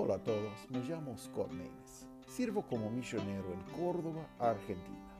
Hola a todos, me llamo Scott Maines. Sirvo como misionero en Córdoba, Argentina.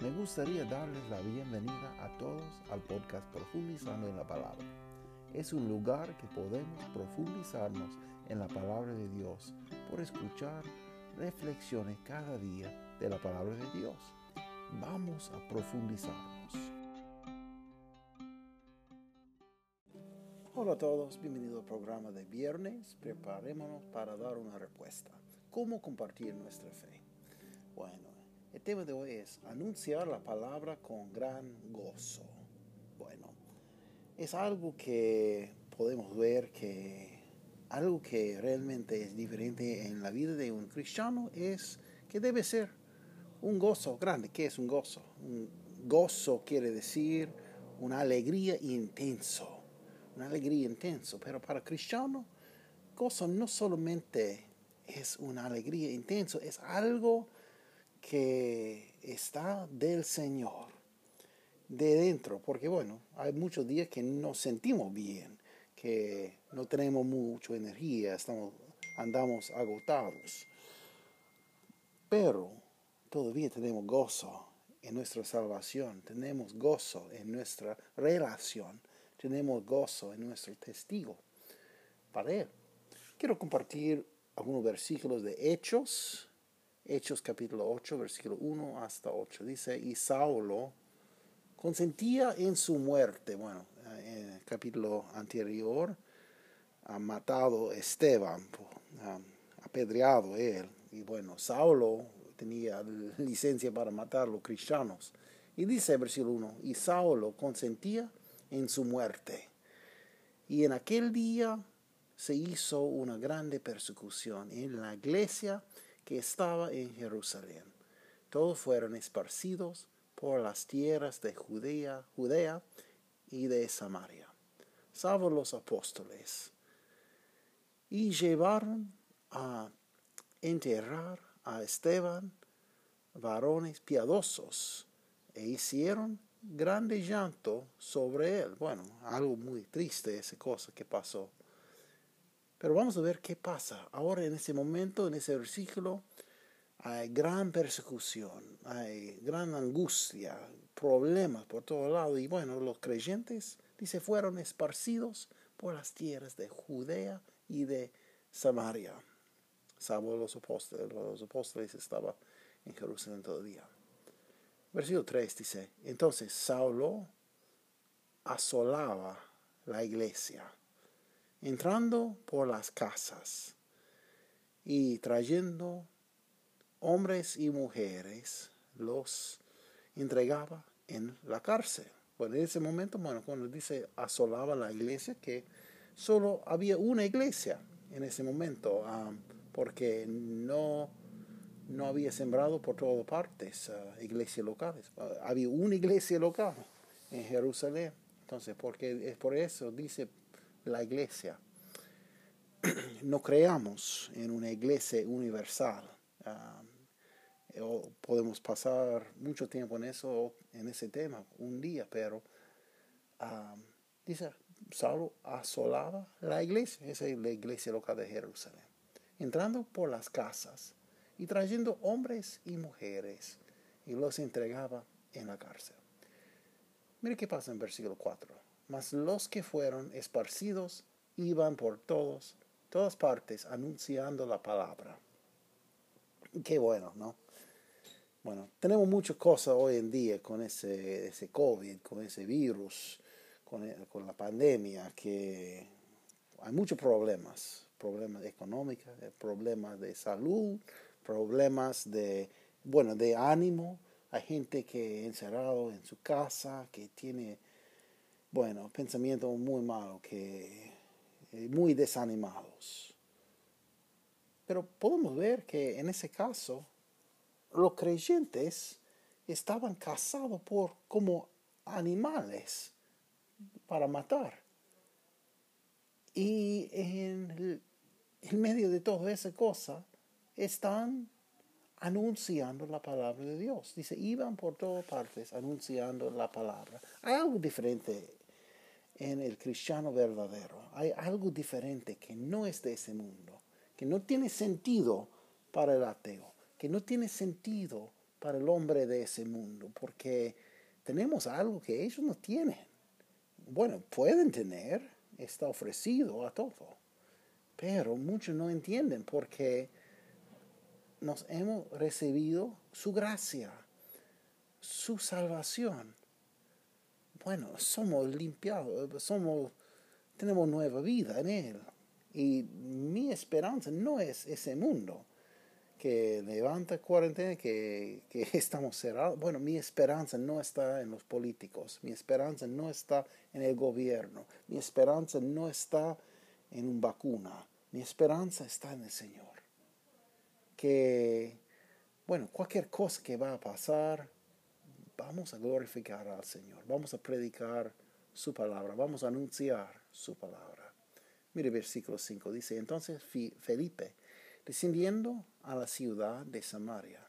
Me gustaría darles la bienvenida a todos al podcast Profundizando en la Palabra. Es un lugar que podemos profundizarnos en la palabra de Dios por escuchar reflexiones cada día de la palabra de Dios. Vamos a profundizarnos. Hola a todos, bienvenido al programa de viernes. Preparémonos para dar una respuesta. ¿Cómo compartir nuestra fe? Bueno, el tema de hoy es anunciar la palabra con gran gozo. Bueno, es algo que podemos ver que algo que realmente es diferente en la vida de un cristiano es que debe ser un gozo grande. ¿Qué es un gozo? Un gozo quiere decir una alegría intenso una alegría intensa, pero para cristiano, gozo no solamente es una alegría intensa, es algo que está del Señor, de dentro, porque bueno, hay muchos días que nos sentimos bien, que no tenemos mucha energía, estamos, andamos agotados, pero todavía tenemos gozo en nuestra salvación, tenemos gozo en nuestra relación tenemos gozo en nuestro testigo para Él. Quiero compartir algunos versículos de Hechos, Hechos capítulo 8, versículo 1 hasta 8. Dice, y Saulo consentía en su muerte. Bueno, en el capítulo anterior ha matado a Esteban, apedreado él. Y bueno, Saulo tenía licencia para matar a los cristianos. Y dice versículo 1, y Saulo consentía en su muerte. Y en aquel día se hizo una grande persecución en la iglesia que estaba en Jerusalén. Todos fueron esparcidos por las tierras de Judea, Judea y de Samaria, salvo los apóstoles, y llevaron a enterrar a Esteban varones piadosos, e hicieron grande llanto sobre él. Bueno, algo muy triste esa cosa que pasó. Pero vamos a ver qué pasa. Ahora en ese momento, en ese versículo, hay gran persecución, hay gran angustia, problemas por todo lado. Y bueno, los creyentes, dice, fueron esparcidos por las tierras de Judea y de Samaria. Salvo los apóstoles, los apóstoles estaban en Jerusalén día. Versículo 3 dice, entonces Saulo asolaba la iglesia, entrando por las casas y trayendo hombres y mujeres, los entregaba en la cárcel. Bueno, en ese momento, bueno, cuando dice asolaba la iglesia, que solo había una iglesia en ese momento, ah, porque no no había sembrado por todas partes uh, iglesias locales. Uh, había una iglesia local en Jerusalén. Entonces, porque es por eso dice la iglesia, no creamos en una iglesia universal. Uh, podemos pasar mucho tiempo en eso, en ese tema, un día, pero um, dice, Saulo asolaba la iglesia, esa es la iglesia local de Jerusalén, entrando por las casas y trayendo hombres y mujeres y los entregaba en la cárcel. Mire qué pasa en versículo 4. Mas los que fueron esparcidos iban por todos, todas partes anunciando la palabra. Qué bueno, ¿no? Bueno, tenemos muchas cosas hoy en día con ese, ese COVID, con ese virus, con, con la pandemia, que hay muchos problemas, problemas económicos, problemas de salud, problemas de, bueno, de ánimo. Hay gente que encerrado en su casa, que tiene, bueno, pensamientos muy malos, que eh, muy desanimados. Pero podemos ver que en ese caso los creyentes estaban casados por como animales para matar. Y en, en medio de toda esa cosa, están anunciando la palabra de Dios. Dice, iban por todas partes anunciando la palabra. Hay algo diferente en el cristiano verdadero. Hay algo diferente que no es de ese mundo, que no tiene sentido para el ateo, que no tiene sentido para el hombre de ese mundo, porque tenemos algo que ellos no tienen. Bueno, pueden tener, está ofrecido a todo, pero muchos no entienden porque nos hemos recibido su gracia, su salvación. Bueno, somos limpiados, somos, tenemos nueva vida en Él. Y mi esperanza no es ese mundo que levanta cuarentena, que, que estamos cerrados. Bueno, mi esperanza no está en los políticos, mi esperanza no está en el gobierno, mi esperanza no está en una vacuna, mi esperanza está en el Señor. Que, bueno, cualquier cosa que va a pasar, vamos a glorificar al Señor, vamos a predicar su palabra, vamos a anunciar su palabra. Mire versículo 5, dice, entonces Felipe, descendiendo a la ciudad de Samaria,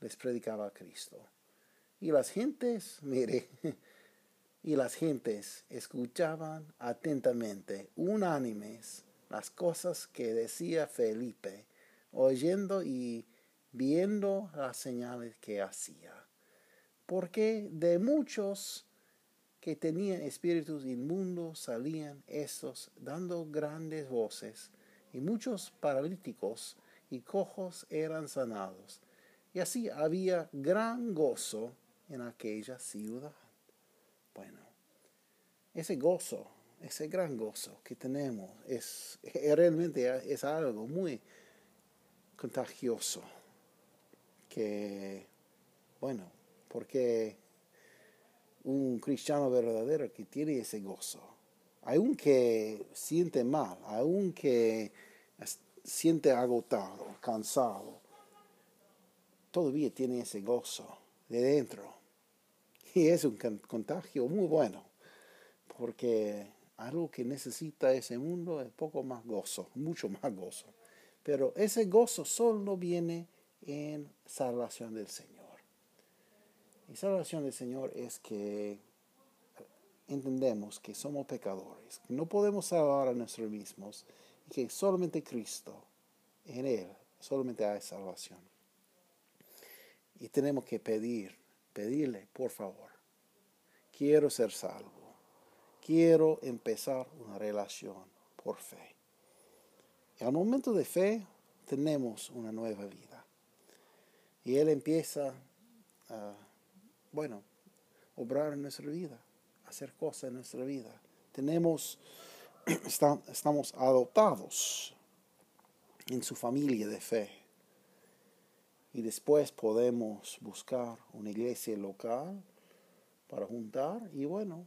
les predicaba a Cristo. Y las gentes, mire, y las gentes escuchaban atentamente, unánimes, las cosas que decía Felipe, oyendo y viendo las señales que hacía. Porque de muchos que tenían espíritus inmundos salían estos dando grandes voces, y muchos paralíticos y cojos eran sanados. Y así había gran gozo en aquella ciudad. Bueno, ese gozo, ese gran gozo que tenemos es realmente es algo muy contagioso. Que, bueno, porque un cristiano verdadero que tiene ese gozo, aunque siente mal, aunque siente agotado, cansado, todavía tiene ese gozo de dentro. Y es un contagio muy bueno, porque algo que necesita ese mundo es poco más gozo, mucho más gozo. Pero ese gozo solo viene en salvación del Señor. Y salvación del Señor es que entendemos que somos pecadores, que no podemos salvar a nosotros mismos y que solamente Cristo, en Él, solamente hay salvación. Y tenemos que pedir, pedirle, por favor, quiero ser salvo, quiero empezar una relación por fe. Y al momento de fe tenemos una nueva vida. Y Él empieza a bueno, obrar en nuestra vida, hacer cosas en nuestra vida. Tenemos, estamos adoptados en su familia de fe. Y después podemos buscar una iglesia local para juntar y bueno,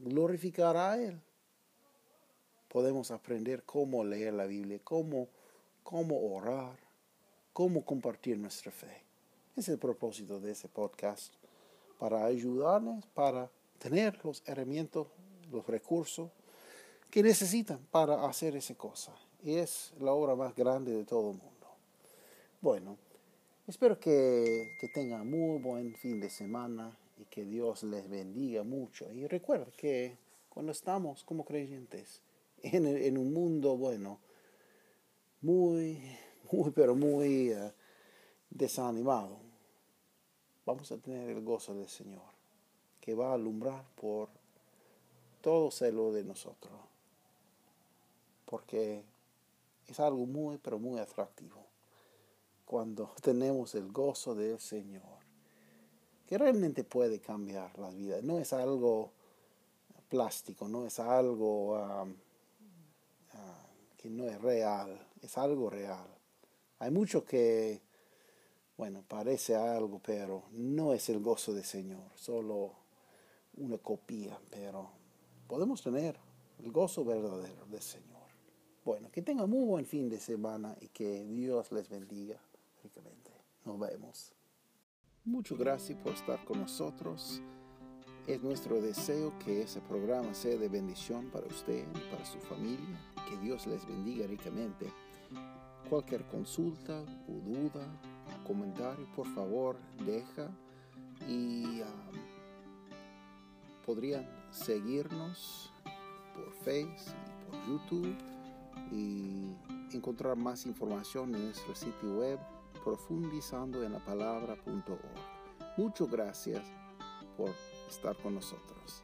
glorificar a Él. Podemos aprender cómo leer la Biblia, cómo, cómo orar, cómo compartir nuestra fe. Es el propósito de ese podcast para ayudarles, para tener los herramientas, los recursos que necesitan para hacer esa cosa. Y es la obra más grande de todo el mundo. Bueno, espero que, que tengan muy buen fin de semana y que Dios les bendiga mucho. Y recuerda que cuando estamos como creyentes en, en un mundo, bueno, muy, muy, pero muy eh, desanimado, vamos a tener el gozo del Señor, que va a alumbrar por todo celo de nosotros. Porque es algo muy, pero muy atractivo. Cuando tenemos el gozo del Señor, que realmente puede cambiar la vida. No es algo plástico, no es algo uh, no es real, es algo real. Hay mucho que bueno, parece algo, pero no es el gozo del Señor, solo una copia, pero podemos tener el gozo verdadero del Señor. Bueno, que tengan muy buen fin de semana y que Dios les bendiga ricamente. Nos vemos. Muchas gracias por estar con nosotros. Es nuestro deseo que ese programa sea de bendición para usted y para su familia. Que Dios les bendiga ricamente. Cualquier consulta o duda, comentario, por favor, deja y um, podrían seguirnos por Facebook y por YouTube y encontrar más información en nuestro sitio web profundizando en la. Muchas gracias por estar con nosotros.